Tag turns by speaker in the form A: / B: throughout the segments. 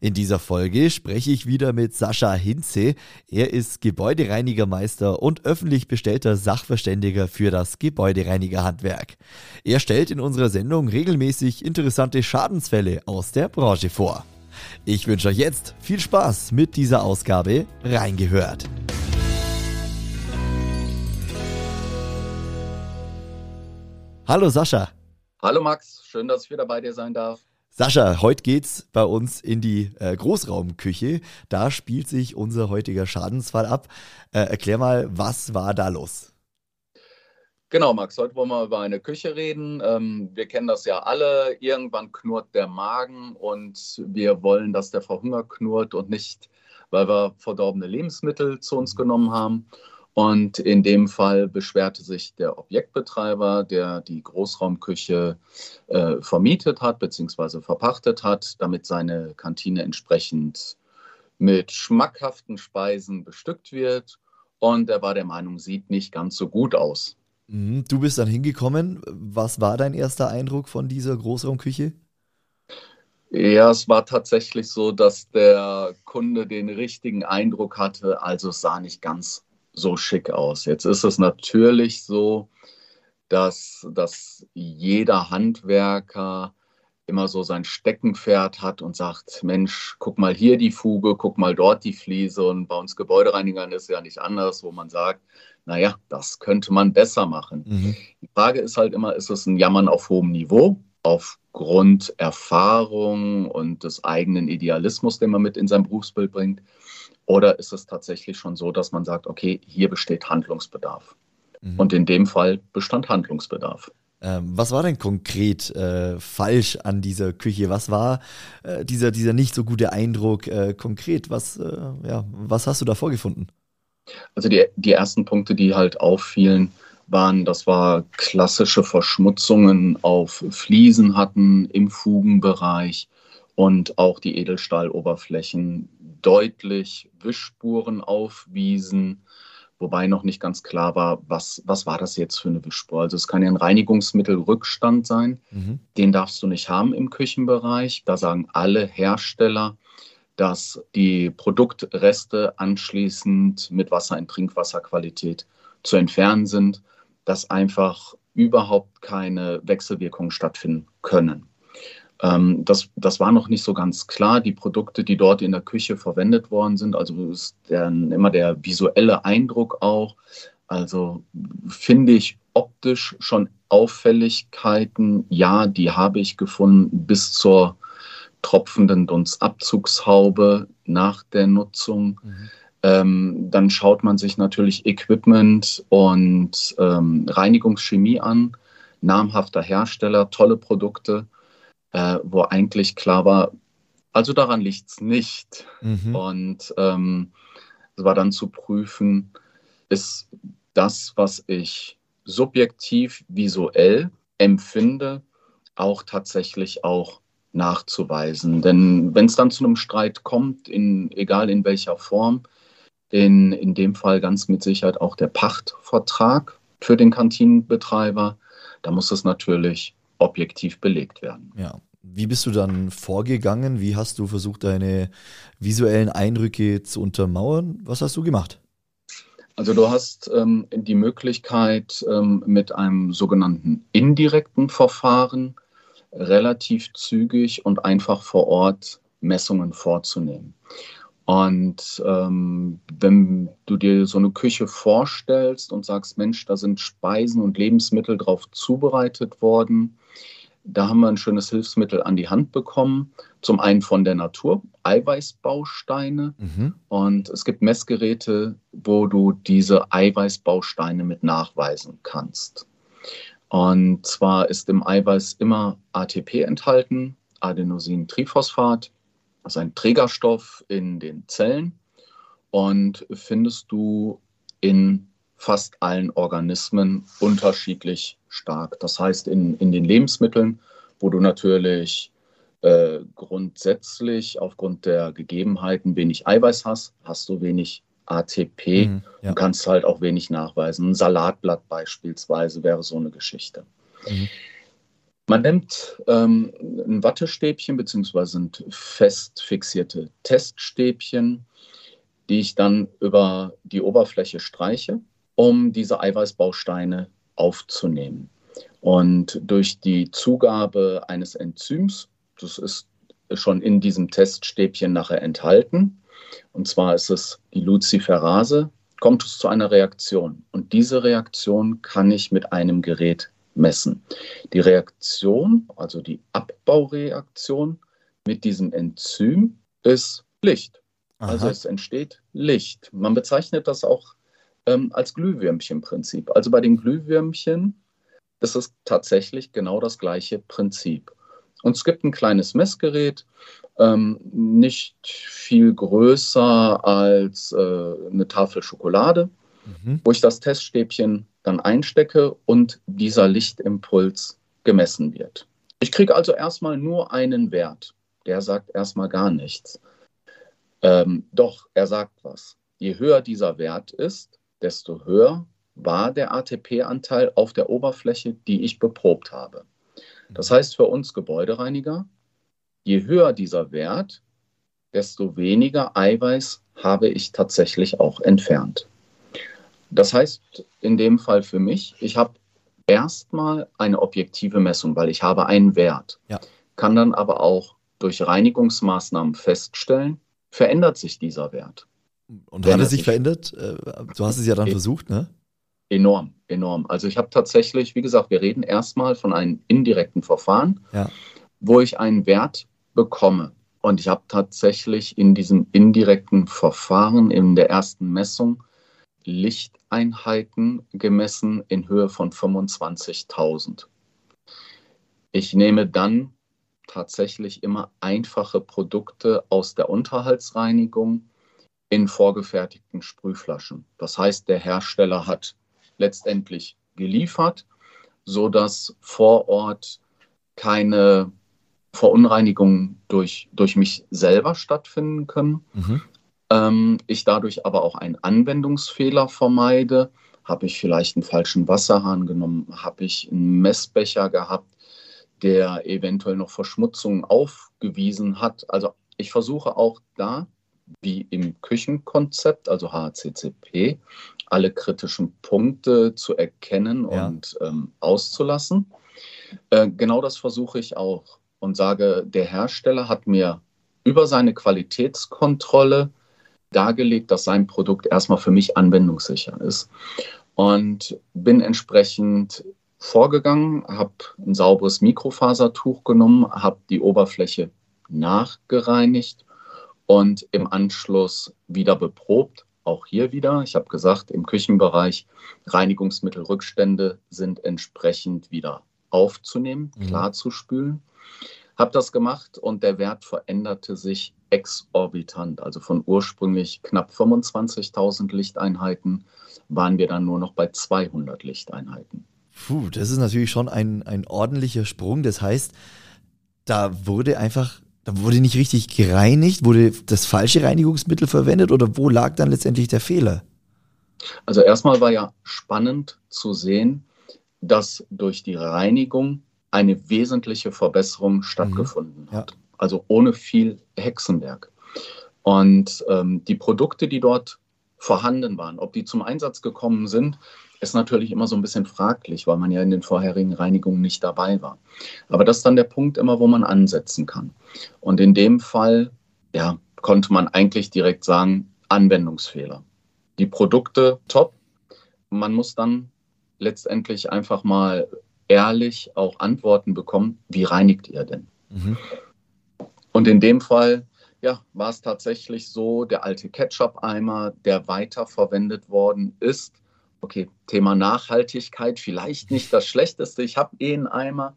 A: In dieser Folge spreche ich wieder mit Sascha Hinze. Er ist Gebäudereinigermeister und öffentlich bestellter Sachverständiger für das Gebäudereinigerhandwerk. Er stellt in unserer Sendung regelmäßig interessante Schadensfälle aus der Branche vor. Ich wünsche euch jetzt viel Spaß mit dieser Ausgabe reingehört. Hallo Sascha.
B: Hallo Max, schön, dass ich wieder bei dir sein darf.
A: Sascha, heute geht's bei uns in die äh, Großraumküche. Da spielt sich unser heutiger Schadensfall ab. Äh, erklär mal, was war da los?
B: Genau, Max, heute wollen wir über eine Küche reden. Ähm, wir kennen das ja alle. Irgendwann knurrt der Magen und wir wollen, dass der vor Hunger knurrt und nicht, weil wir verdorbene Lebensmittel zu uns genommen haben. Und in dem Fall beschwerte sich der Objektbetreiber, der die Großraumküche äh, vermietet hat bzw. verpachtet hat, damit seine Kantine entsprechend mit schmackhaften Speisen bestückt wird. Und er war der Meinung, sieht nicht ganz so gut aus.
A: Mhm, du bist dann hingekommen. Was war dein erster Eindruck von dieser Großraumküche?
B: Ja, es war tatsächlich so, dass der Kunde den richtigen Eindruck hatte. Also es sah nicht ganz so schick aus. Jetzt ist es natürlich so, dass, dass jeder Handwerker immer so sein Steckenpferd hat und sagt, Mensch, guck mal hier die Fuge, guck mal dort die Fliese. Und bei uns Gebäudereinigern ist es ja nicht anders, wo man sagt, naja, das könnte man besser machen. Mhm. Die Frage ist halt immer, ist es ein Jammern auf hohem Niveau, aufgrund Erfahrung und des eigenen Idealismus, den man mit in sein Berufsbild bringt? Oder ist es tatsächlich schon so, dass man sagt, okay, hier besteht Handlungsbedarf? Mhm. Und in dem Fall bestand Handlungsbedarf.
A: Ähm, was war denn konkret äh, falsch an dieser Küche? Was war äh, dieser, dieser nicht so gute Eindruck äh, konkret? Was, äh, ja, was hast du da vorgefunden?
B: Also die, die ersten Punkte, die halt auffielen, waren, dass wir klassische Verschmutzungen auf Fliesen hatten im Fugenbereich und auch die Edelstahloberflächen deutlich Wischspuren aufwiesen, wobei noch nicht ganz klar war, was, was war das jetzt für eine Wischspur. Also es kann ja ein Reinigungsmittelrückstand sein, mhm. den darfst du nicht haben im Küchenbereich. Da sagen alle Hersteller, dass die Produktreste anschließend mit Wasser in Trinkwasserqualität zu entfernen sind, dass einfach überhaupt keine Wechselwirkungen stattfinden können. Ähm, das, das war noch nicht so ganz klar. Die Produkte, die dort in der Küche verwendet worden sind, also ist dann immer der visuelle Eindruck auch. Also finde ich optisch schon Auffälligkeiten. Ja, die habe ich gefunden bis zur tropfenden Dunstabzugshaube nach der Nutzung. Mhm. Ähm, dann schaut man sich natürlich Equipment und ähm, Reinigungschemie an. Namhafter Hersteller, tolle Produkte äh, wo eigentlich klar war, also daran liegt es nicht. Mhm. Und ähm, es war dann zu prüfen, ist das, was ich subjektiv visuell empfinde, auch tatsächlich auch nachzuweisen. Denn wenn es dann zu einem Streit kommt, in, egal in welcher Form, in, in dem Fall ganz mit Sicherheit auch der Pachtvertrag für den Kantinenbetreiber, da muss es natürlich objektiv belegt werden.
A: Ja. Wie bist du dann vorgegangen? Wie hast du versucht, deine visuellen Eindrücke zu untermauern? Was hast du gemacht?
B: Also du hast ähm, die Möglichkeit, ähm, mit einem sogenannten indirekten Verfahren relativ zügig und einfach vor Ort Messungen vorzunehmen. Und ähm, wenn du dir so eine Küche vorstellst und sagst, Mensch, da sind Speisen und Lebensmittel drauf zubereitet worden, da haben wir ein schönes Hilfsmittel an die Hand bekommen. Zum einen von der Natur, Eiweißbausteine. Mhm. Und es gibt Messgeräte, wo du diese Eiweißbausteine mit nachweisen kannst. Und zwar ist im Eiweiß immer ATP enthalten, Adenosintriphosphat, also ein Trägerstoff in den Zellen. Und findest du in fast allen Organismen unterschiedlich stark. Das heißt, in, in den Lebensmitteln, wo du natürlich äh, grundsätzlich aufgrund der Gegebenheiten wenig Eiweiß hast, hast du wenig ATP mhm, ja. und kannst halt auch wenig nachweisen. Ein Salatblatt beispielsweise wäre so eine Geschichte. Mhm. Man nimmt ähm, ein Wattestäbchen beziehungsweise sind fest fixierte Teststäbchen, die ich dann über die Oberfläche streiche, um diese Eiweißbausteine aufzunehmen. Und durch die Zugabe eines Enzyms, das ist schon in diesem Teststäbchen nachher enthalten, und zwar ist es die Luciferase, kommt es zu einer Reaktion. Und diese Reaktion kann ich mit einem Gerät messen. Die Reaktion, also die Abbaureaktion mit diesem Enzym ist Licht. Aha. Also es entsteht Licht. Man bezeichnet das auch ähm, als Glühwürmchenprinzip. Also bei den Glühwürmchen ist es tatsächlich genau das gleiche Prinzip. Und es gibt ein kleines Messgerät, ähm, nicht viel größer als äh, eine Tafel Schokolade, mhm. wo ich das Teststäbchen dann einstecke und dieser Lichtimpuls gemessen wird. Ich kriege also erstmal nur einen Wert. Der sagt erstmal gar nichts. Ähm, doch, er sagt was. Je höher dieser Wert ist, desto höher war der ATP-Anteil auf der Oberfläche, die ich beprobt habe. Das heißt für uns Gebäudereiniger, je höher dieser Wert, desto weniger Eiweiß habe ich tatsächlich auch entfernt. Das heißt in dem Fall für mich, ich habe erstmal eine objektive Messung, weil ich habe einen Wert, ja. kann dann aber auch durch Reinigungsmaßnahmen feststellen, verändert sich dieser Wert.
A: Und hat es sich verändert? Äh, du hast es ja dann e versucht, ne?
B: Enorm, enorm. Also ich habe tatsächlich, wie gesagt, wir reden erstmal von einem indirekten Verfahren, ja. wo ich einen Wert bekomme. Und ich habe tatsächlich in diesem indirekten Verfahren in der ersten Messung Lichteinheiten gemessen in Höhe von 25.000. Ich nehme dann tatsächlich immer einfache Produkte aus der Unterhaltsreinigung in vorgefertigten Sprühflaschen. Das heißt, der Hersteller hat letztendlich geliefert, sodass vor Ort keine Verunreinigungen durch, durch mich selber stattfinden können. Mhm. Ähm, ich dadurch aber auch einen Anwendungsfehler vermeide. Habe ich vielleicht einen falschen Wasserhahn genommen? Habe ich einen Messbecher gehabt, der eventuell noch Verschmutzungen aufgewiesen hat? Also ich versuche auch da, wie im Küchenkonzept, also HACCP, alle kritischen Punkte zu erkennen ja. und ähm, auszulassen. Äh, genau das versuche ich auch und sage, der Hersteller hat mir über seine Qualitätskontrolle dargelegt, dass sein Produkt erstmal für mich anwendungssicher ist. Und bin entsprechend vorgegangen, habe ein sauberes Mikrofasertuch genommen, habe die Oberfläche nachgereinigt und im Anschluss wieder beprobt auch hier wieder, ich habe gesagt, im Küchenbereich Reinigungsmittelrückstände sind entsprechend wieder aufzunehmen, mhm. klar zu spülen. Habe das gemacht und der Wert veränderte sich exorbitant. Also von ursprünglich knapp 25.000 Lichteinheiten waren wir dann nur noch bei 200 Lichteinheiten.
A: Puh, das ist natürlich schon ein, ein ordentlicher Sprung. Das heißt, da wurde einfach da wurde nicht richtig gereinigt, wurde das falsche Reinigungsmittel verwendet oder wo lag dann letztendlich der Fehler?
B: Also erstmal war ja spannend zu sehen, dass durch die Reinigung eine wesentliche Verbesserung stattgefunden mhm. ja. hat. Also ohne viel Hexenwerk. Und ähm, die Produkte, die dort vorhanden waren, ob die zum Einsatz gekommen sind, ist natürlich immer so ein bisschen fraglich, weil man ja in den vorherigen Reinigungen nicht dabei war. Aber das ist dann der Punkt immer, wo man ansetzen kann. Und in dem Fall, ja, konnte man eigentlich direkt sagen, Anwendungsfehler. Die Produkte top. Man muss dann letztendlich einfach mal ehrlich auch Antworten bekommen, wie reinigt ihr denn? Mhm. Und in dem Fall, ja, war es tatsächlich so, der alte Ketchup-Eimer, der weiterverwendet worden ist, okay, Thema Nachhaltigkeit, vielleicht nicht das Schlechteste. Ich habe eh einen Eimer,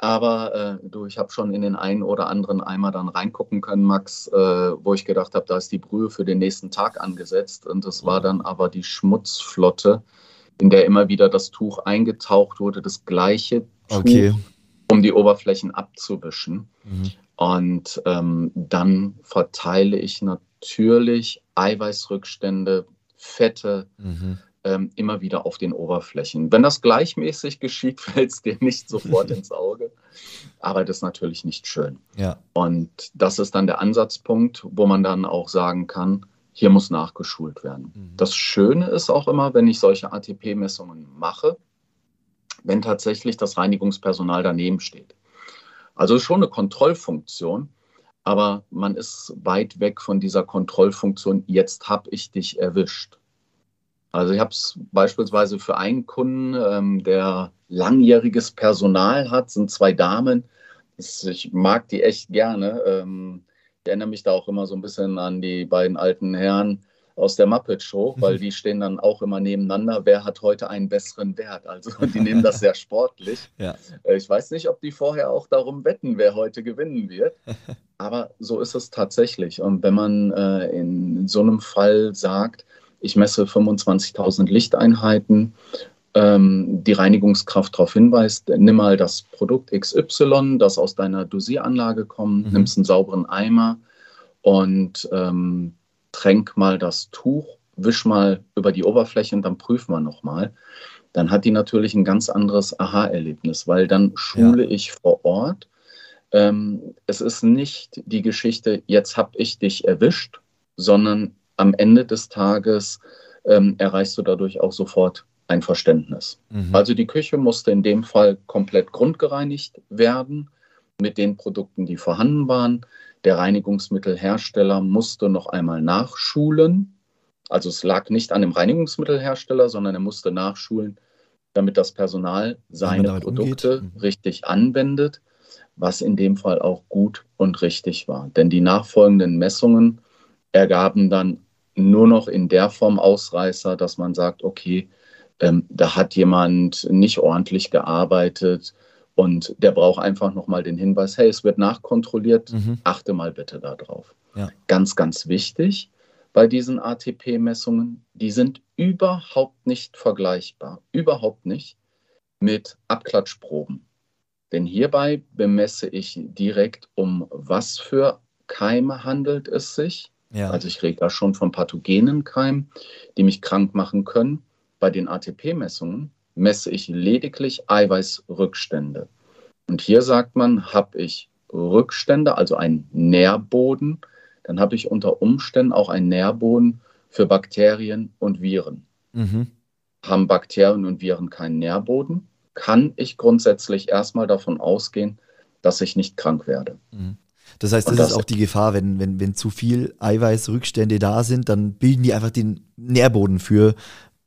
B: Aber äh, du, ich habe schon in den einen oder anderen Eimer dann reingucken können, Max, äh, wo ich gedacht habe, da ist die Brühe für den nächsten Tag angesetzt. Und es war dann aber die Schmutzflotte, in der immer wieder das Tuch eingetaucht wurde, das gleiche Tuch, okay. um die Oberflächen abzuwischen. Mhm. Und ähm, dann verteile ich natürlich Eiweißrückstände, Fette, mhm ähm, immer wieder auf den Oberflächen. Wenn das gleichmäßig geschieht, fällt es dir nicht sofort ins Auge. Aber das ist natürlich nicht schön.
A: Ja.
B: Und das ist dann der Ansatzpunkt, wo man dann auch sagen kann, hier muss nachgeschult werden. Mhm. Das Schöne ist auch immer, wenn ich solche ATP-Messungen mache, wenn tatsächlich das Reinigungspersonal daneben steht. Also schon eine Kontrollfunktion, aber man ist weit weg von dieser Kontrollfunktion, jetzt habe ich dich erwischt. Also ich habe es beispielsweise für einen Kunden, ähm, der langjähriges Personal hat, sind zwei Damen. Ich mag die echt gerne. Ähm, ich erinnere mich da auch immer so ein bisschen an die beiden alten Herren aus der Muppet Show, weil mhm. die stehen dann auch immer nebeneinander. Wer hat heute einen besseren Wert? Also die nehmen das sehr sportlich.
A: Ja.
B: Äh, ich weiß nicht, ob die vorher auch darum wetten, wer heute gewinnen wird. Aber so ist es tatsächlich. Und wenn man äh, in so einem Fall sagt, ich messe 25.000 Lichteinheiten, ähm, die Reinigungskraft darauf hinweist, nimm mal das Produkt XY, das aus deiner Dosieranlage kommt, mhm. nimmst einen sauberen Eimer und ähm, tränk mal das Tuch, wisch mal über die Oberfläche und dann prüfen wir nochmal. Dann hat die natürlich ein ganz anderes Aha-Erlebnis, weil dann schule ja. ich vor Ort. Ähm, es ist nicht die Geschichte, jetzt habe ich dich erwischt, sondern am Ende des Tages ähm, erreichst du dadurch auch sofort ein Verständnis. Mhm. Also die Küche musste in dem Fall komplett grundgereinigt werden mit den Produkten, die vorhanden waren. Der Reinigungsmittelhersteller musste noch einmal nachschulen. Also es lag nicht an dem Reinigungsmittelhersteller, sondern er musste nachschulen, damit das Personal seine Produkte mhm. richtig anwendet, was in dem Fall auch gut und richtig war. Denn die nachfolgenden Messungen ergaben dann nur noch in der Form Ausreißer, dass man sagt, okay, ähm, da hat jemand nicht ordentlich gearbeitet und der braucht einfach nochmal den Hinweis, hey, es wird nachkontrolliert, mhm. achte mal bitte darauf.
A: Ja.
B: Ganz, ganz wichtig bei diesen ATP-Messungen, die sind überhaupt nicht vergleichbar, überhaupt nicht mit Abklatschproben. Denn hierbei bemesse ich direkt, um was für Keime handelt es sich
A: ja.
B: Also ich rede da schon von pathogenen Keimen, die mich krank machen können. Bei den ATP-Messungen messe ich lediglich Eiweißrückstände. Und hier sagt man, habe ich Rückstände, also einen Nährboden, dann habe ich unter Umständen auch einen Nährboden für Bakterien und Viren.
A: Mhm.
B: Haben Bakterien und Viren keinen Nährboden, kann ich grundsätzlich erstmal davon ausgehen, dass ich nicht krank werde.
A: Mhm. Das heißt, das, das, ist auch die Gefahr, wenn, wenn, wenn zu viel Eiweißrückstände da sind, dann bilden die einfach den Nährboden für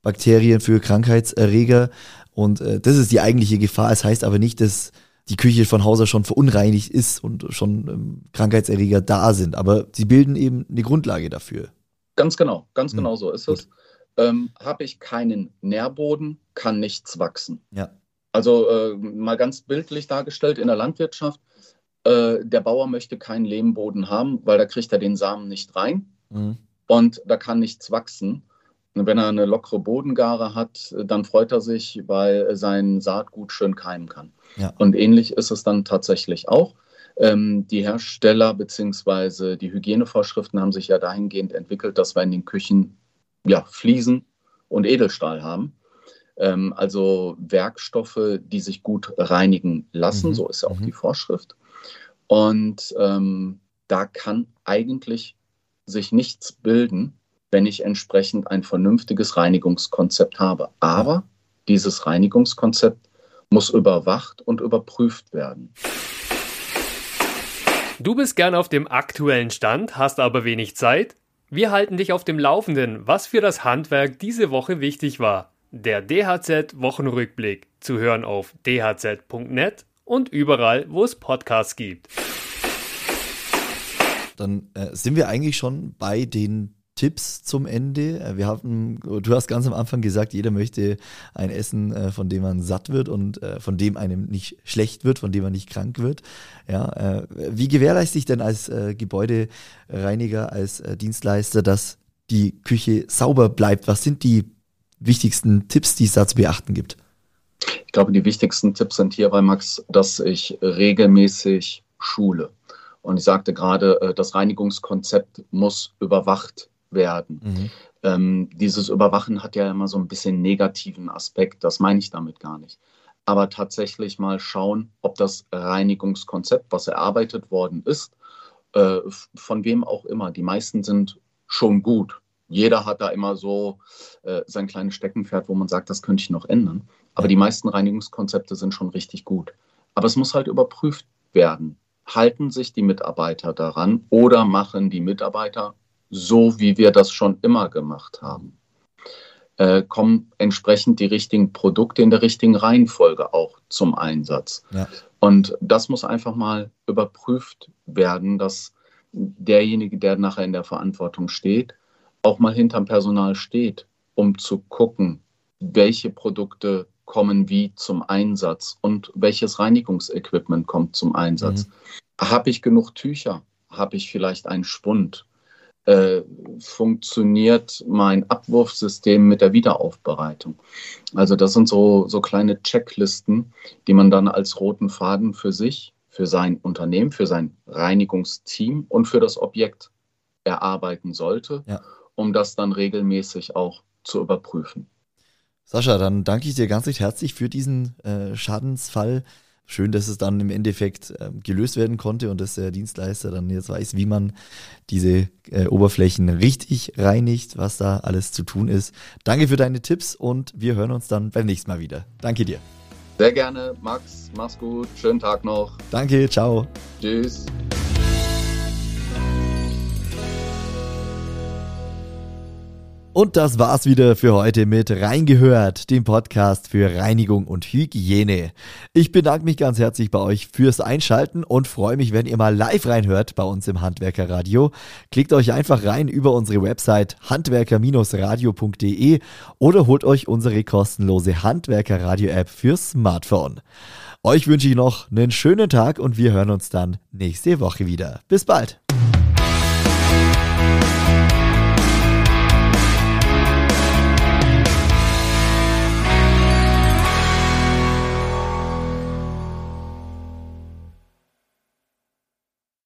A: Bakterien, für Krankheitserreger. Und äh, das ist die eigentliche Gefahr. Es das heißt aber nicht, dass die Küche von Hauser schon verunreinigt ist und schon ähm, Krankheitserreger da sind. Aber sie bilden eben eine Grundlage dafür.
B: Ganz genau, ganz hm. genau so ist es. Ähm, Habe ich keinen Nährboden, kann nichts wachsen.
A: Ja.
B: Also äh, mal ganz bildlich dargestellt in der Landwirtschaft äh, der Bauer möchte keinen Lehmboden haben, weil da kriegt er den Samen nicht rein mhm. und da kann nichts wachsen. Wenn er eine lockere Bodengare hat, dann freut er sich, weil sein Saatgut schön keimen kann.
A: Ja.
B: Und ähnlich ist es dann tatsächlich auch. Ähm, die Hersteller bzw. die Hygienevorschriften haben sich ja dahingehend entwickelt, dass wir in den Küchen ja, Fliesen und Edelstahl haben. Ähm, also Werkstoffe, die sich gut reinigen lassen, mhm. so ist ja auch mhm. die Vorschrift. Und ähm, da kann eigentlich sich nichts bilden, wenn ich entsprechend ein vernünftiges Reinigungskonzept habe. Aber dieses Reinigungskonzept muss überwacht und überprüft werden.
C: Du bist gern auf dem aktuellen Stand, hast aber wenig Zeit? Wir halten dich auf dem Laufenden, was für das Handwerk diese Woche wichtig war. Der DHZ Wochenrückblick zu hören auf dhz.net und überall, wo es Podcasts gibt.
A: Dann äh, sind wir eigentlich schon bei den Tipps zum Ende. Äh, wir haben, du hast ganz am Anfang gesagt, jeder möchte ein Essen, äh, von dem man satt wird und äh, von dem einem nicht schlecht wird, von dem man nicht krank wird. Ja, wie gewährleiste ich denn als Gebäudereiniger, als Dienstleister, dass die Küche sauber bleibt? Was sind die wichtigsten Tipps, die es da zu beachten gibt?
B: Ich glaube, die wichtigsten Tipps sind hierbei, Max, dass ich regelmäßig schule. Und ich sagte gerade, das Reinigungskonzept muss überwacht werden. Mhm. Ähm, dieses Überwachen hat ja immer so ein bisschen negativen Aspekt, das meine ich damit gar nicht. Aber tatsächlich mal schauen, ob das Reinigungskonzept, was erarbeitet worden ist, äh, von wem auch immer, die meisten sind schon gut. Jeder hat da immer so äh, sein kleines Steckenpferd, wo man sagt, das könnte ich noch ändern. Aber die meisten Reinigungskonzepte sind schon richtig gut. Aber es muss halt überprüft werden. Halten sich die Mitarbeiter daran oder machen die Mitarbeiter so, wie wir das schon immer gemacht haben. Äh, kommen entsprechend die richtigen Produkte in der richtigen Reihenfolge auch zum Einsatz. Ja. Und das muss einfach mal überprüft werden, dass derjenige, der nachher in der Verantwortung steht, auch mal hinterm Personal steht, um zu gucken, welche Produkte kommen wie zum Einsatz und welches Reinigungsequipment kommt zum Einsatz. Mhm. Habe ich genug Tücher? Habe ich vielleicht einen Spund? Äh, funktioniert mein Abwurfsystem mit der Wiederaufbereitung. Also das sind so, so kleine Checklisten, die man dann als roten Faden für sich, für sein Unternehmen, für sein Reinigungsteam und für das Objekt erarbeiten sollte, ja. um das dann regelmäßig auch zu überprüfen.
A: Sascha, dann danke ich dir ganz recht herzlich für diesen äh, Schadensfall schön, dass es dann im Endeffekt äh, gelöst werden konnte und dass der Dienstleister dann jetzt weiß, wie man diese äh, Oberflächen richtig reinigt, was da alles zu tun ist. Danke für deine Tipps und wir hören uns dann beim nächsten Mal wieder. Danke dir.
B: Sehr gerne, Max. Mach's gut. Schönen Tag noch.
A: Danke, ciao.
B: Tschüss.
A: Und das war's wieder für heute mit Reingehört, dem Podcast für Reinigung und Hygiene. Ich bedanke mich ganz herzlich bei euch fürs Einschalten und freue mich, wenn ihr mal live reinhört bei uns im Handwerkerradio. Klickt euch einfach rein über unsere Website handwerker-radio.de oder holt euch unsere kostenlose Handwerkerradio-App fürs Smartphone. Euch wünsche ich noch einen schönen Tag und wir hören uns dann nächste Woche wieder. Bis bald.